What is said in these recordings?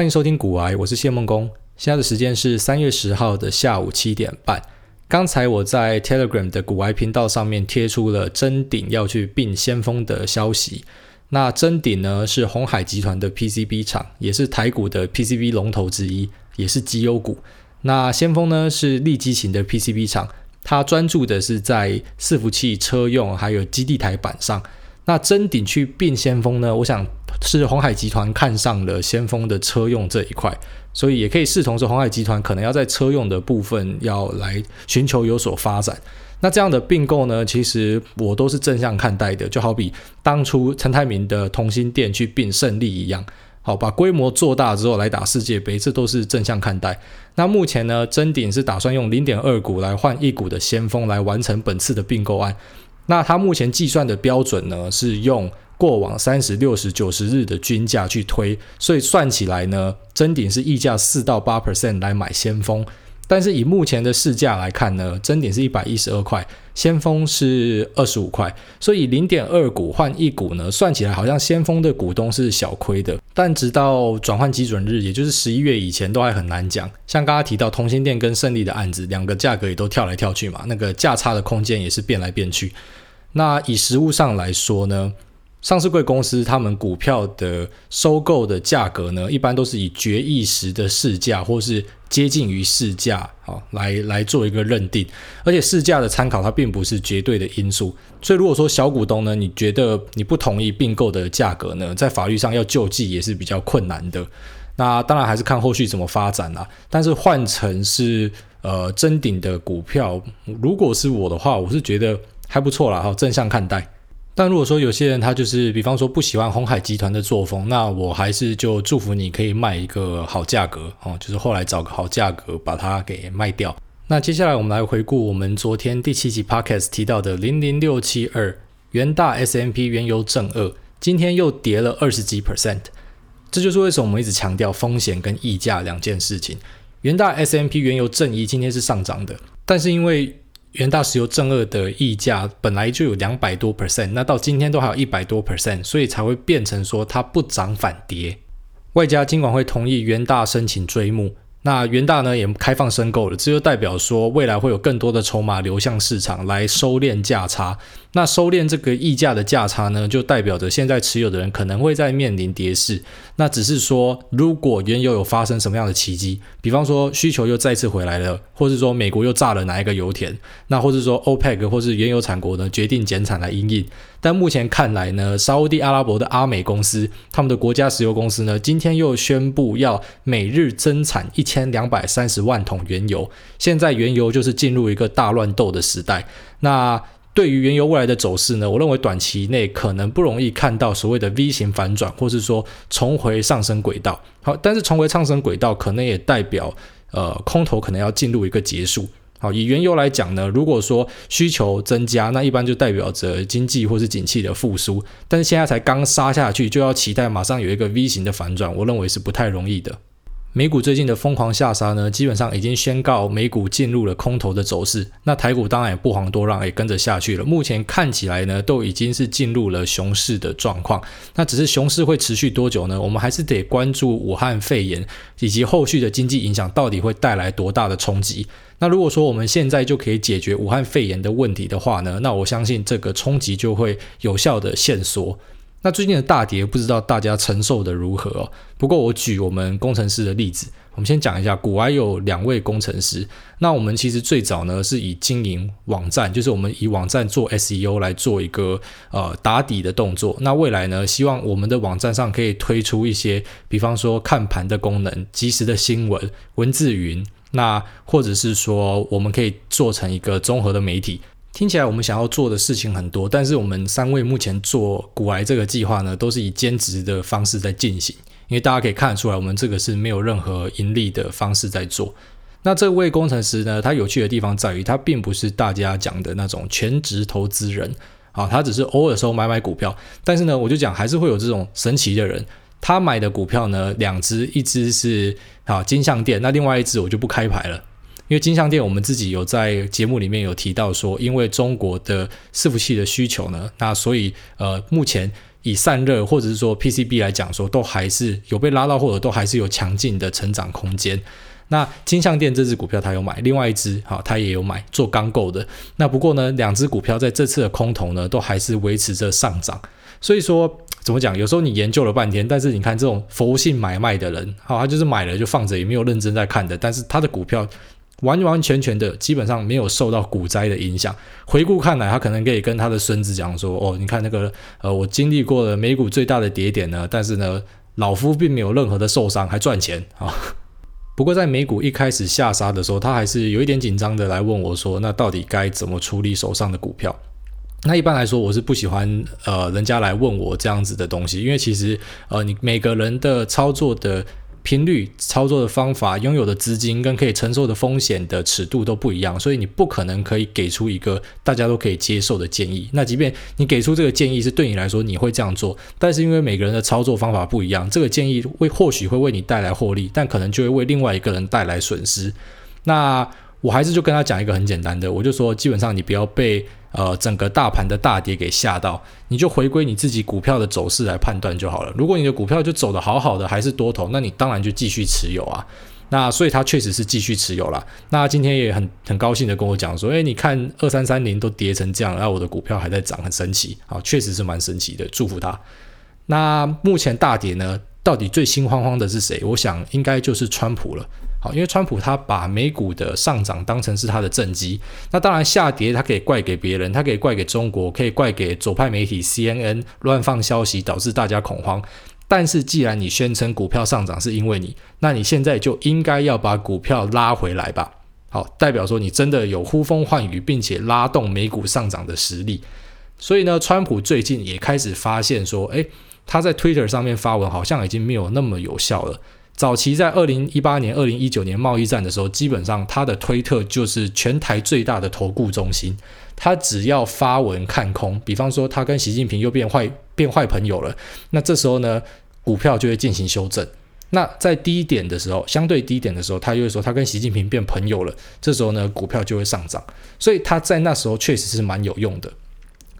欢迎收听股癌，我是谢梦工。现在的时间是三月十号的下午七点半。刚才我在 Telegram 的股癌频道上面贴出了臻鼎要去并先锋的消息。那臻鼎呢是鸿海集团的 PCB 厂，也是台股的 PCB 龙头之一，也是绩优股。那先锋呢是利基型的 PCB 厂，它专注的是在伺服器车用还有基地台板上。那真鼎去并先锋呢，我想。是鸿海集团看上了先锋的车用这一块，所以也可以视同是鸿海集团可能要在车用的部分要来寻求有所发展。那这样的并购呢，其实我都是正向看待的，就好比当初陈泰明的同心店去并胜利一样，好，把规模做大之后来打世界杯，这都是正向看待。那目前呢，真鼎是打算用零点二股来换一股的先锋来完成本次的并购案。那它目前计算的标准呢，是用。过往三十六十九十日的均价去推，所以算起来呢，臻鼎是溢价四到八 percent 来买先锋，但是以目前的市价来看呢，臻鼎是一百一十二块，先锋是二十五块，所以零点二股换一股呢，算起来好像先锋的股东是小亏的，但直到转换基准日，也就是十一月以前都还很难讲。像刚刚提到同心店跟胜利的案子，两个价格也都跳来跳去嘛，那个价差的空间也是变来变去。那以实务上来说呢？上市贵公司他们股票的收购的价格呢，一般都是以决议时的市价或是接近于市价，啊来来做一个认定。而且市价的参考它并不是绝对的因素，所以如果说小股东呢，你觉得你不同意并购的价格呢，在法律上要救济也是比较困难的。那当然还是看后续怎么发展啦。但是换成是呃真顶的股票，如果是我的话，我是觉得还不错啦，好正向看待。但如果说有些人他就是，比方说不喜欢鸿海集团的作风，那我还是就祝福你可以卖一个好价格哦，就是后来找个好价格把它给卖掉。那接下来我们来回顾我们昨天第七集 Podcast 提到的零零六七二元大 S M P 原油正二，今天又跌了二十几 percent，这就是为什么我们一直强调风险跟溢价两件事情。元大 S M P 原油正一今天是上涨的，但是因为元大石油正二的溢价本来就有两百多 percent，那到今天都还有一百多 percent，所以才会变成说它不涨反跌。外加金管会同意元大申请追募。那元大呢也开放申购了，这就代表说未来会有更多的筹码流向市场来收敛价差。那收敛这个溢价的价差呢，就代表着现在持有的人可能会在面临跌势。那只是说，如果原油有发生什么样的奇迹，比方说需求又再次回来了，或是说美国又炸了哪一个油田，那或是说 OPEC 或是原油产国呢决定减产来因应。但目前看来呢，沙乌地阿拉伯的阿美公司，他们的国家石油公司呢，今天又宣布要每日增产一千两百三十万桶原油。现在原油就是进入一个大乱斗的时代。那对于原油未来的走势呢，我认为短期内可能不容易看到所谓的 V 型反转，或是说重回上升轨道。好，但是重回上升轨道可能也代表呃空头可能要进入一个结束。好，以原油来讲呢，如果说需求增加，那一般就代表着经济或是景气的复苏。但是现在才刚杀下去，就要期待马上有一个 V 型的反转，我认为是不太容易的。美股最近的疯狂下杀呢，基本上已经宣告美股进入了空头的走势。那台股当然也不遑多让，也跟着下去了。目前看起来呢，都已经是进入了熊市的状况。那只是熊市会持续多久呢？我们还是得关注武汉肺炎以及后续的经济影响到底会带来多大的冲击。那如果说我们现在就可以解决武汉肺炎的问题的话呢，那我相信这个冲击就会有效的限缩。那最近的大跌，不知道大家承受的如何哦。不过我举我们工程师的例子，我们先讲一下，古埃有两位工程师。那我们其实最早呢是以经营网站，就是我们以网站做 SEO 来做一个呃打底的动作。那未来呢，希望我们的网站上可以推出一些，比方说看盘的功能、即时的新闻、文字云。那或者是说，我们可以做成一个综合的媒体。听起来我们想要做的事情很多，但是我们三位目前做股癌这个计划呢，都是以兼职的方式在进行。因为大家可以看得出来，我们这个是没有任何盈利的方式在做。那这位工程师呢，他有趣的地方在于，他并不是大家讲的那种全职投资人啊，他只是偶尔时候买买股票。但是呢，我就讲还是会有这种神奇的人。他买的股票呢，两只，一只是啊金像店，那另外一只我就不开牌了，因为金像电我们自己有在节目里面有提到说，因为中国的伺服器的需求呢，那所以呃目前以散热或者是说 PCB 来讲说，都还是有被拉到，或者都还是有强劲的成长空间。那金像电这支股票他有买，另外一支好他也有买做刚购的。那不过呢，两只股票在这次的空头呢，都还是维持着上涨。所以说怎么讲？有时候你研究了半天，但是你看这种佛性买卖的人，好，他就是买了就放着，也没有认真在看的。但是他的股票完完全全的基本上没有受到股灾的影响。回顾看来，他可能可以跟他的孙子讲说：“哦，你看那个呃，我经历过了美股最大的跌点呢，但是呢，老夫并没有任何的受伤，还赚钱啊。” 不过在美股一开始下杀的时候，他还是有一点紧张的来问我说：“那到底该怎么处理手上的股票？”那一般来说，我是不喜欢呃人家来问我这样子的东西，因为其实呃你每个人的操作的频率、操作的方法、拥有的资金跟可以承受的风险的尺度都不一样，所以你不可能可以给出一个大家都可以接受的建议。那即便你给出这个建议是对你来说你会这样做，但是因为每个人的操作方法不一样，这个建议会或许会为你带来获利，但可能就会为另外一个人带来损失。那我还是就跟他讲一个很简单的，我就说基本上你不要被。呃，整个大盘的大跌给吓到，你就回归你自己股票的走势来判断就好了。如果你的股票就走得好好的，还是多头，那你当然就继续持有啊。那所以他确实是继续持有了。那今天也很很高兴的跟我讲说，诶，你看二三三零都跌成这样，那我的股票还在涨，很神奇啊，确实是蛮神奇的，祝福他。那目前大跌呢，到底最心慌慌的是谁？我想应该就是川普了。好，因为川普他把美股的上涨当成是他的政绩，那当然下跌他可以怪给别人，他可以怪给中国，可以怪给左派媒体 CNN 乱放消息导致大家恐慌。但是既然你宣称股票上涨是因为你，那你现在就应该要把股票拉回来吧。好，代表说你真的有呼风唤雨，并且拉动美股上涨的实力。所以呢，川普最近也开始发现说，诶，他在 Twitter 上面发文好像已经没有那么有效了。早期在二零一八年、二零一九年贸易战的时候，基本上他的推特就是全台最大的投顾中心。他只要发文看空，比方说他跟习近平又变坏变坏朋友了，那这时候呢，股票就会进行修正。那在低点的时候，相对低点的时候，他又会说他跟习近平变朋友了，这时候呢，股票就会上涨。所以他在那时候确实是蛮有用的。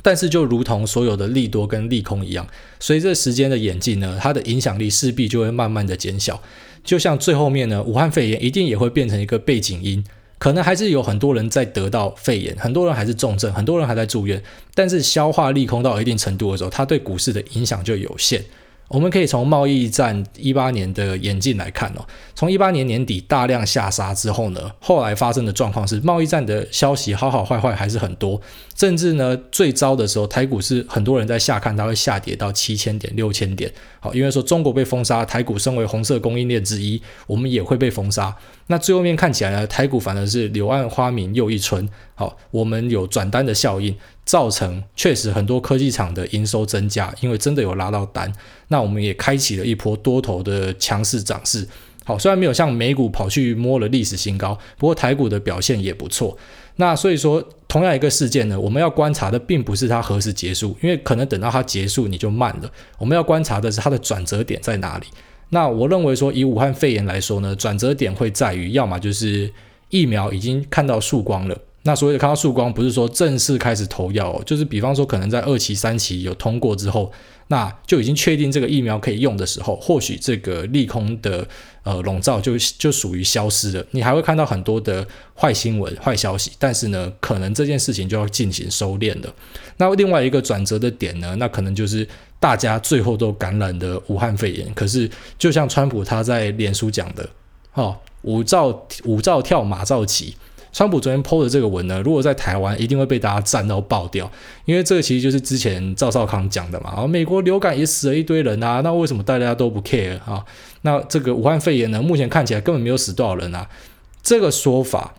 但是，就如同所有的利多跟利空一样，随着时间的演进呢，它的影响力势必就会慢慢的减小。就像最后面呢，武汉肺炎一定也会变成一个背景音，可能还是有很多人在得到肺炎，很多人还是重症，很多人还在住院。但是消化利空到一定程度的时候，它对股市的影响就有限。我们可以从贸易战一八年的演进来看哦，从一八年年底大量下杀之后呢，后来发生的状况是贸易战的消息好好坏坏还是很多，甚至呢最糟的时候，台股是很多人在下看它会下跌到七千点、六千点，好，因为说中国被封杀，台股身为红色供应链之一，我们也会被封杀。那最后面看起来呢，台股反而是柳暗花明又一村，好，我们有转单的效应。造成确实很多科技厂的营收增加，因为真的有拉到单，那我们也开启了一波多头的强势涨势。好，虽然没有像美股跑去摸了历史新高，不过台股的表现也不错。那所以说，同样一个事件呢，我们要观察的并不是它何时结束，因为可能等到它结束你就慢了。我们要观察的是它的转折点在哪里。那我认为说，以武汉肺炎来说呢，转折点会在于，要么就是疫苗已经看到曙光了。那所谓的看到曙光，不是说正式开始投药哦，就是比方说可能在二期、三期有通过之后，那就已经确定这个疫苗可以用的时候，或许这个利空的呃笼罩就就属于消失了。你还会看到很多的坏新闻、坏消息，但是呢，可能这件事情就要进行收敛了。那另外一个转折的点呢，那可能就是大家最后都感染的武汉肺炎。可是就像川普他在脸书讲的，哦，舞照舞照跳，马照起。川普昨天 PO 的这个文呢，如果在台湾，一定会被大家赞到爆掉，因为这个其实就是之前赵少康讲的嘛。啊，美国流感也死了一堆人啊，那为什么大家都不 care 啊？那这个武汉肺炎呢，目前看起来根本没有死多少人啊。这个说法，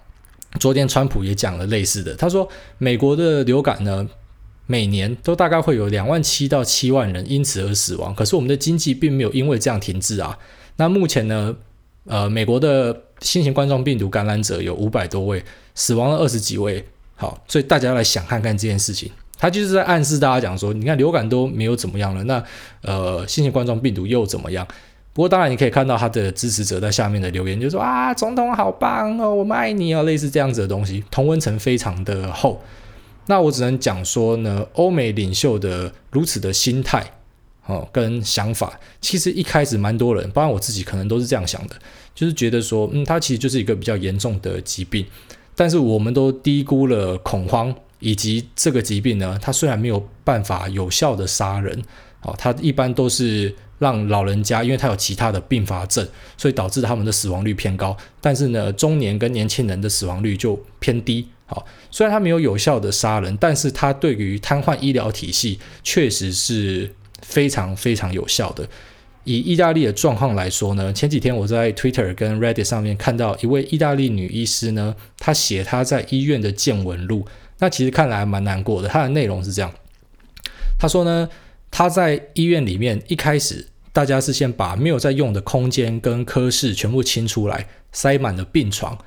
昨天川普也讲了类似的，他说美国的流感呢，每年都大概会有两万七到七万人因此而死亡，可是我们的经济并没有因为这样停滞啊。那目前呢，呃，美国的新型冠状病毒感染者有五百多位，死亡了二十几位。好，所以大家来想看看这件事情，他就是在暗示大家讲说，你看流感都没有怎么样了，那呃，新型冠状病毒又怎么样？不过当然你可以看到他的支持者在下面的留言，就说啊，总统好棒哦，我们爱你哦，类似这样子的东西，同温层非常的厚。那我只能讲说呢，欧美领袖的如此的心态，哦跟想法，其实一开始蛮多人，包括我自己，可能都是这样想的，就是觉得说，嗯，它其实就是一个比较严重的疾病，但是我们都低估了恐慌，以及这个疾病呢，它虽然没有办法有效的杀人，哦，它一般都是。让老人家，因为他有其他的并发症，所以导致他们的死亡率偏高。但是呢，中年跟年轻人的死亡率就偏低。好，虽然他没有有效的杀人，但是他对于瘫痪医疗体系确实是非常非常有效的。以意大利的状况来说呢，前几天我在 Twitter 跟 Reddit 上面看到一位意大利女医师呢，她写她在医院的见闻录。那其实看来蛮难过的。她的内容是这样，她说呢，她在医院里面一开始。大家是先把没有在用的空间跟科室全部清出来，塞满了病床。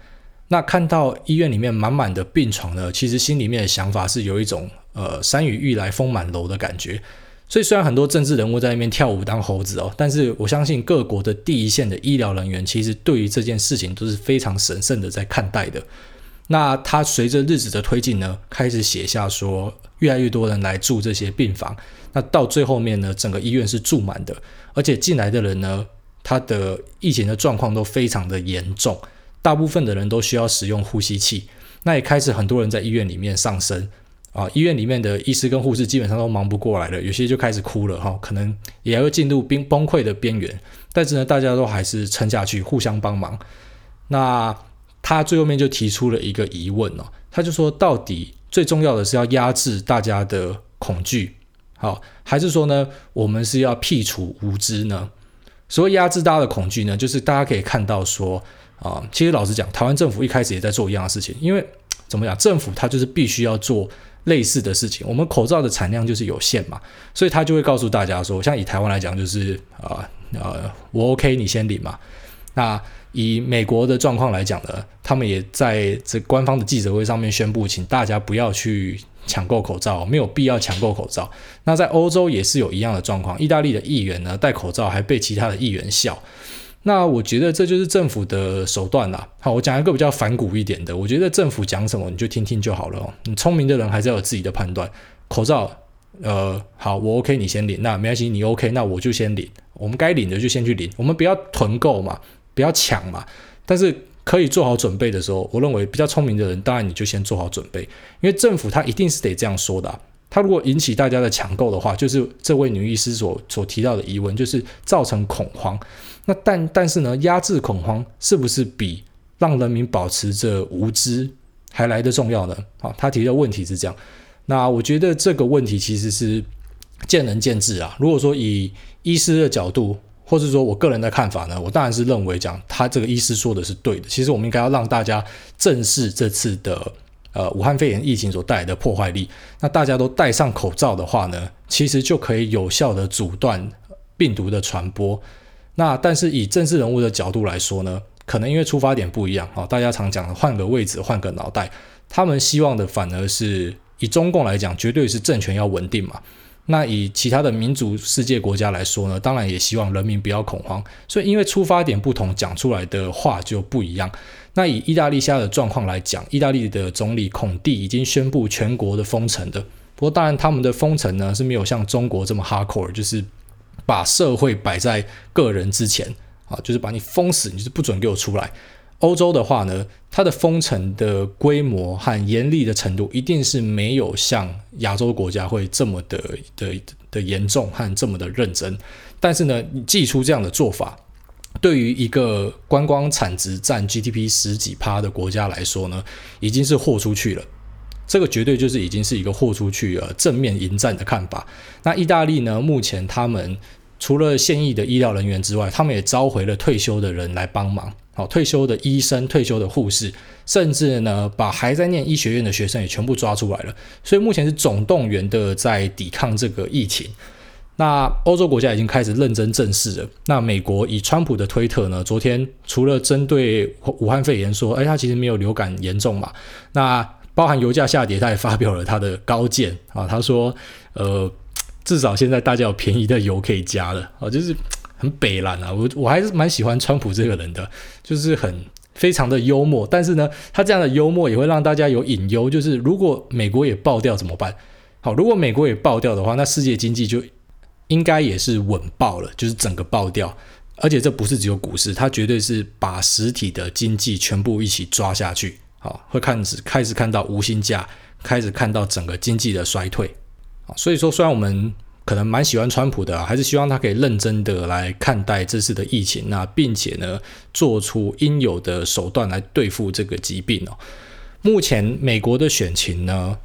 那看到医院里面满满的病床呢，其实心里面的想法是有一种呃山雨欲来风满楼的感觉。所以虽然很多政治人物在那边跳舞当猴子哦，但是我相信各国的第一线的医疗人员其实对于这件事情都是非常神圣的在看待的。那他随着日子的推进呢，开始写下说，越来越多人来住这些病房。那到最后面呢，整个医院是住满的，而且进来的人呢，他的疫情的状况都非常的严重，大部分的人都需要使用呼吸器。那也开始很多人在医院里面丧生啊，医院里面的医师跟护士基本上都忙不过来了，有些就开始哭了哈，可能也会进入崩崩溃的边缘。但是呢，大家都还是撑下去，互相帮忙。那。他最后面就提出了一个疑问哦，他就说，到底最重要的是要压制大家的恐惧，好，还是说呢，我们是要辟除无知呢？所谓压制大家的恐惧呢，就是大家可以看到说啊，其实老实讲，台湾政府一开始也在做一样的事情，因为怎么讲，政府它就是必须要做类似的事情。我们口罩的产量就是有限嘛，所以他就会告诉大家说，像以台湾来讲，就是啊呃，我 OK，你先领嘛，那。以美国的状况来讲呢，他们也在这官方的记者会上面宣布，请大家不要去抢购口罩，没有必要抢购口罩。那在欧洲也是有一样的状况，意大利的议员呢戴口罩还被其他的议员笑。那我觉得这就是政府的手段啦。好，我讲一个比较反骨一点的，我觉得政府讲什么你就听听就好了。你聪明的人还是要有自己的判断。口罩，呃，好，我 OK，你先领。那没关系，你 OK，那我就先领。我们该领的就先去领，我们不要囤购嘛。不要抢嘛，但是可以做好准备的时候，我认为比较聪明的人，当然你就先做好准备，因为政府他一定是得这样说的。他如果引起大家的抢购的话，就是这位女医师所所提到的疑问，就是造成恐慌。那但但是呢，压制恐慌是不是比让人民保持着无知还来得重要呢？啊，他提的问题是这样。那我觉得这个问题其实是见仁见智啊。如果说以医师的角度，或是说我个人的看法呢，我当然是认为讲他这个医师说的是对的。其实我们应该要让大家正视这次的呃武汉肺炎疫情所带来的破坏力。那大家都戴上口罩的话呢，其实就可以有效的阻断病毒的传播。那但是以政治人物的角度来说呢，可能因为出发点不一样啊，大家常讲的换个位置换个脑袋，他们希望的反而是以中共来讲，绝对是政权要稳定嘛。那以其他的民主世界国家来说呢，当然也希望人民不要恐慌。所以因为出发点不同，讲出来的话就不一样。那以意大利现在的状况来讲，意大利的总理孔蒂已经宣布全国的封城的。不过当然他们的封城呢是没有像中国这么 hardcore，就是把社会摆在个人之前啊，就是把你封死，你就是不准给我出来。欧洲的话呢，它的封城的规模和严厉的程度，一定是没有像亚洲国家会这么的的的严重和这么的认真。但是呢，你祭出这样的做法，对于一个观光产值占 GDP 十几趴的国家来说呢，已经是豁出去了。这个绝对就是已经是一个豁出去了正面迎战的看法。那意大利呢，目前他们除了现役的医疗人员之外，他们也召回了退休的人来帮忙。好，退休的医生、退休的护士，甚至呢，把还在念医学院的学生也全部抓出来了。所以目前是总动员的在抵抗这个疫情。那欧洲国家已经开始认真正视了。那美国以川普的推特呢，昨天除了针对武汉肺炎说，哎，他其实没有流感严重嘛。那包含油价下跌，他也发表了他的高见啊，他说，呃，至少现在大家有便宜的油可以加了啊，就是。很北烂啊，我我还是蛮喜欢川普这个人的，就是很非常的幽默。但是呢，他这样的幽默也会让大家有隐忧，就是如果美国也爆掉怎么办？好，如果美国也爆掉的话，那世界经济就应该也是稳爆了，就是整个爆掉。而且这不是只有股市，它绝对是把实体的经济全部一起抓下去。好，会开始开始看到无薪假，开始看到整个经济的衰退啊。所以说，虽然我们可能蛮喜欢川普的啊，还是希望他可以认真的来看待这次的疫情，那并且呢，做出应有的手段来对付这个疾病哦。目前美国的选情呢，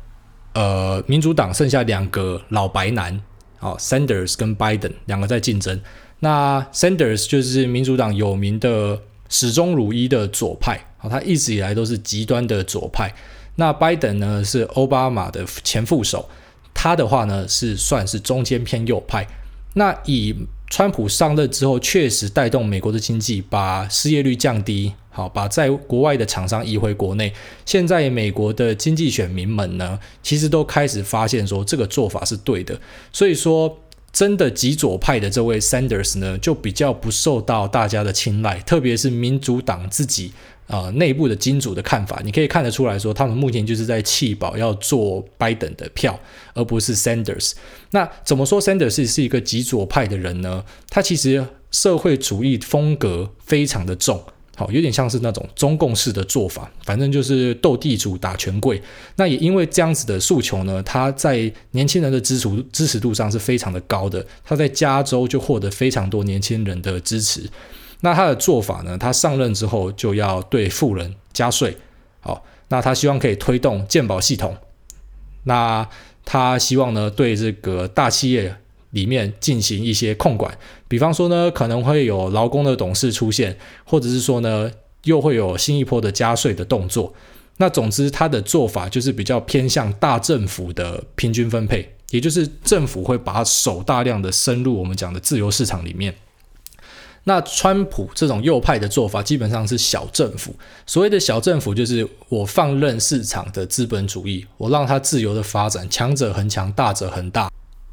呃，民主党剩下两个老白男，哦，Sanders 跟 Biden 两个在竞争。那 Sanders 就是民主党有名的始终如一的左派，好，他一直以来都是极端的左派。那拜登呢是奥巴马的前副手，他的话呢是算是中间偏右派。那以川普上任之后，确实带动美国的经济，把失业率降低，好，把在国外的厂商移回国内。现在美国的经济选民们呢，其实都开始发现说这个做法是对的，所以说。真的极左派的这位 Sanders 呢，就比较不受到大家的青睐，特别是民主党自己呃内部的金主的看法，你可以看得出来说，他们目前就是在弃保要做拜登的票，而不是 Sanders。那怎么说 Sanders 是一个极左派的人呢？他其实社会主义风格非常的重。好，有点像是那种中共式的做法，反正就是斗地主打权贵。那也因为这样子的诉求呢，他在年轻人的支持支持度上是非常的高的。他在加州就获得非常多年轻人的支持。那他的做法呢，他上任之后就要对富人加税。好，那他希望可以推动健保系统。那他希望呢，对这个大企业。里面进行一些控管，比方说呢，可能会有劳工的董事出现，或者是说呢，又会有新一波的加税的动作。那总之，他的做法就是比较偏向大政府的平均分配，也就是政府会把手大量的深入我们讲的自由市场里面。那川普这种右派的做法基本上是小政府，所谓的小政府就是我放任市场的资本主义，我让它自由的发展，强者恒强，大者恒大。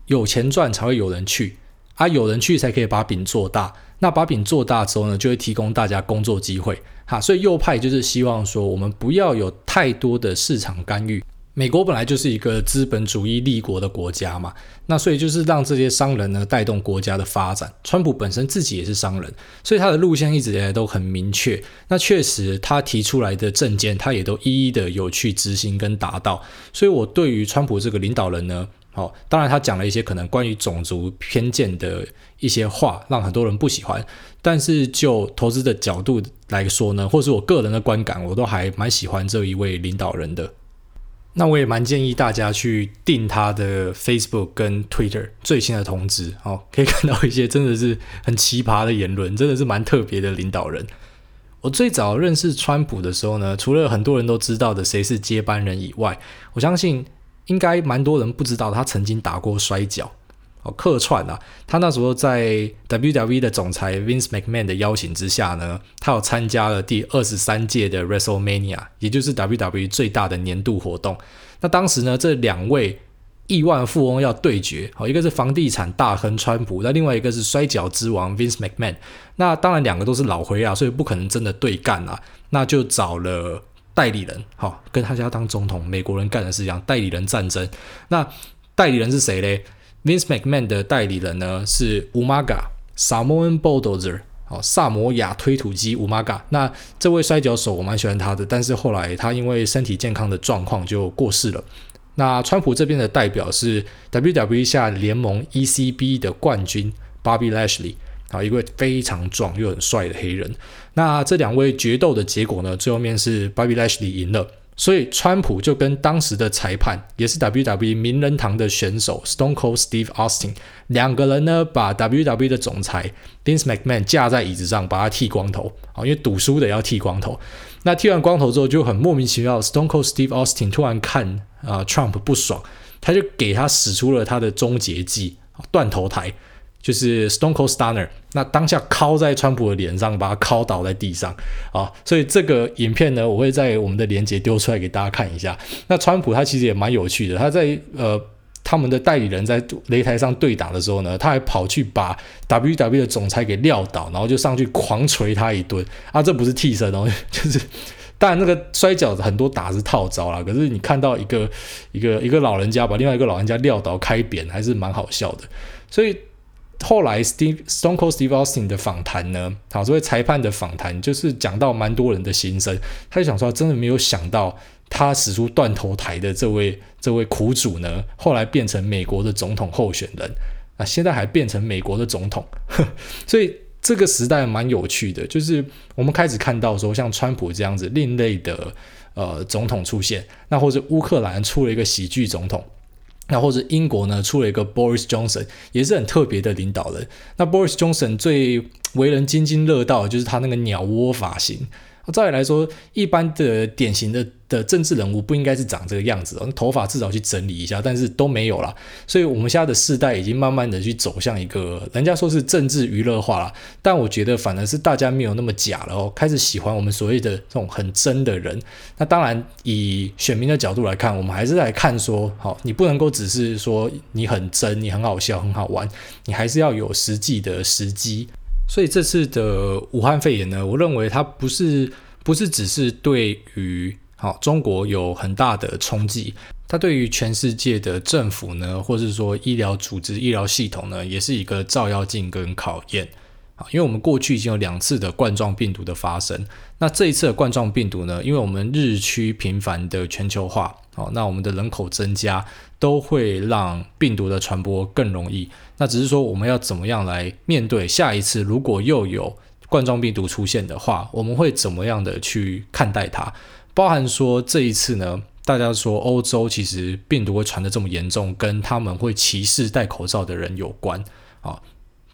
有钱赚才会有人去，啊，有人去才可以把饼做大。那把饼做大之后呢，就会提供大家工作机会，哈。所以右派就是希望说，我们不要有太多的市场干预。美国本来就是一个资本主义立国的国家嘛，那所以就是让这些商人呢带动国家的发展。川普本身自己也是商人，所以他的路线一直以来都很明确。那确实他提出来的政见，他也都一一的有去执行跟达到。所以我对于川普这个领导人呢。好，当然他讲了一些可能关于种族偏见的一些话，让很多人不喜欢。但是就投资的角度来说呢，或是我个人的观感，我都还蛮喜欢这一位领导人的。那我也蛮建议大家去订他的 Facebook 跟 Twitter 最新的通知，好，可以看到一些真的是很奇葩的言论，真的是蛮特别的领导人。我最早认识川普的时候呢，除了很多人都知道的谁是接班人以外，我相信。应该蛮多人不知道，他曾经打过摔角，哦，客串啊。他那时候在 WWE 的总裁 Vince McMahon 的邀请之下呢，他有参加了第二十三届的 WrestleMania，也就是 WWE 最大的年度活动。那当时呢，这两位亿万富翁要对决，哦，一个是房地产大亨川普，那另外一个是摔角之王 Vince McMahon。那当然两个都是老灰啊，所以不可能真的对干啊，那就找了。代理人，好，跟他家当总统，美国人干的是一样，代理人战争。那代理人是谁嘞？Vince McMahon 的代理人呢是 Umaga Samoan Bulldozer，好，萨摩亚推土机 Umaga。那这位摔跤手我蛮喜欢他的，但是后来他因为身体健康的状况就过世了。那川普这边的代表是 WWE 下联盟 ECB 的冠军 Bobby Lashley。啊，一位非常壮又很帅的黑人。那这两位决斗的结果呢？最后面是 Bobby Lashley 赢了，所以川普就跟当时的裁判，也是 WWE 名人堂的选手 Stone Cold Steve Austin 两个人呢，把 WWE 的总裁 Vince McMahon 架在椅子上，把他剃光头。啊，因为赌输的要剃光头。那剃完光头之后，就很莫名其妙，Stone Cold Steve Austin 突然看啊、Trump 不爽，他就给他使出了他的终结技——断头台。就是 Stone Cold Stunner，那当下敲在川普的脸上，把他敲倒在地上啊！所以这个影片呢，我会在我们的连接丢出来给大家看一下。那川普他其实也蛮有趣的，他在呃他们的代理人在擂台上对打的时候呢，他还跑去把 WWE 的总裁给撂倒，然后就上去狂捶他一顿啊！这不是替身哦，就是当然那个摔跤很多打是套招啦，可是你看到一个一个一个老人家把另外一个老人家撂倒开扁，还是蛮好笑的。所以。后来 Steve Stone Cold Steve Austin 的访谈呢，好，这位裁判的访谈就是讲到蛮多人的心声。他就想说，真的没有想到他使出断头台的这位这位苦主呢，后来变成美国的总统候选人啊，现在还变成美国的总统。所以这个时代蛮有趣的，就是我们开始看到说，像川普这样子另类的呃总统出现，那或者乌克兰出了一个喜剧总统。那或者英国呢，出了一个 Boris Johnson，也是很特别的领导人。那 Boris Johnson 最为人津津乐道的就是他那个鸟窝发型。照理来说，一般的典型的的政治人物不应该是长这个样子哦，头发至少去整理一下，但是都没有啦。所以，我们现在的世代已经慢慢的去走向一个，人家说是政治娱乐化了，但我觉得反而是大家没有那么假了哦，开始喜欢我们所谓的这种很真的人。那当然，以选民的角度来看，我们还是来看说，好，你不能够只是说你很真，你很好笑，很好玩，你还是要有实际的时机。所以这次的武汉肺炎呢，我认为它不是不是只是对于好中国有很大的冲击，它对于全世界的政府呢，或是说医疗组织、医疗系统呢，也是一个照妖镜跟考验啊。因为我们过去已经有两次的冠状病毒的发生，那这一次的冠状病毒呢，因为我们日趋频繁的全球化，好，那我们的人口增加。都会让病毒的传播更容易。那只是说，我们要怎么样来面对下一次，如果又有冠状病毒出现的话，我们会怎么样的去看待它？包含说这一次呢，大家说欧洲其实病毒会传得这么严重，跟他们会歧视戴口罩的人有关啊，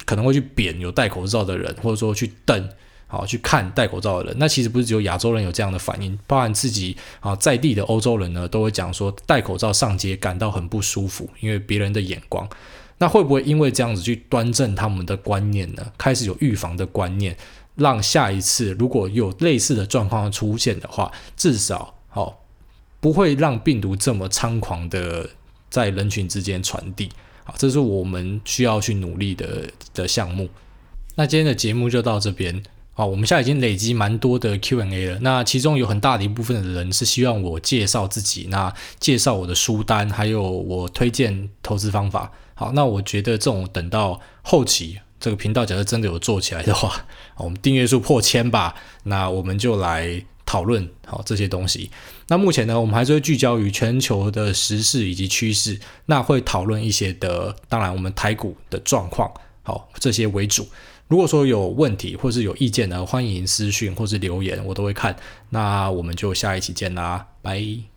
可能会去贬有戴口罩的人，或者说去瞪。好，去看戴口罩的人，那其实不是只有亚洲人有这样的反应，包含自己啊在地的欧洲人呢，都会讲说戴口罩上街感到很不舒服，因为别人的眼光。那会不会因为这样子去端正他们的观念呢？开始有预防的观念，让下一次如果有类似的状况出现的话，至少好不会让病毒这么猖狂的在人群之间传递。好，这是我们需要去努力的的项目。那今天的节目就到这边。好，我们现在已经累积蛮多的 Q&A 了。那其中有很大的一部分的人是希望我介绍自己，那介绍我的书单，还有我推荐投资方法。好，那我觉得这种等到后期这个频道假设真的有做起来的话，我们订阅数破千吧，那我们就来讨论好这些东西。那目前呢，我们还是会聚焦于全球的时事以及趋势，那会讨论一些的，当然我们台股的状况，好，这些为主。如果说有问题或是有意见呢，欢迎私讯或是留言，我都会看。那我们就下一期见啦，拜。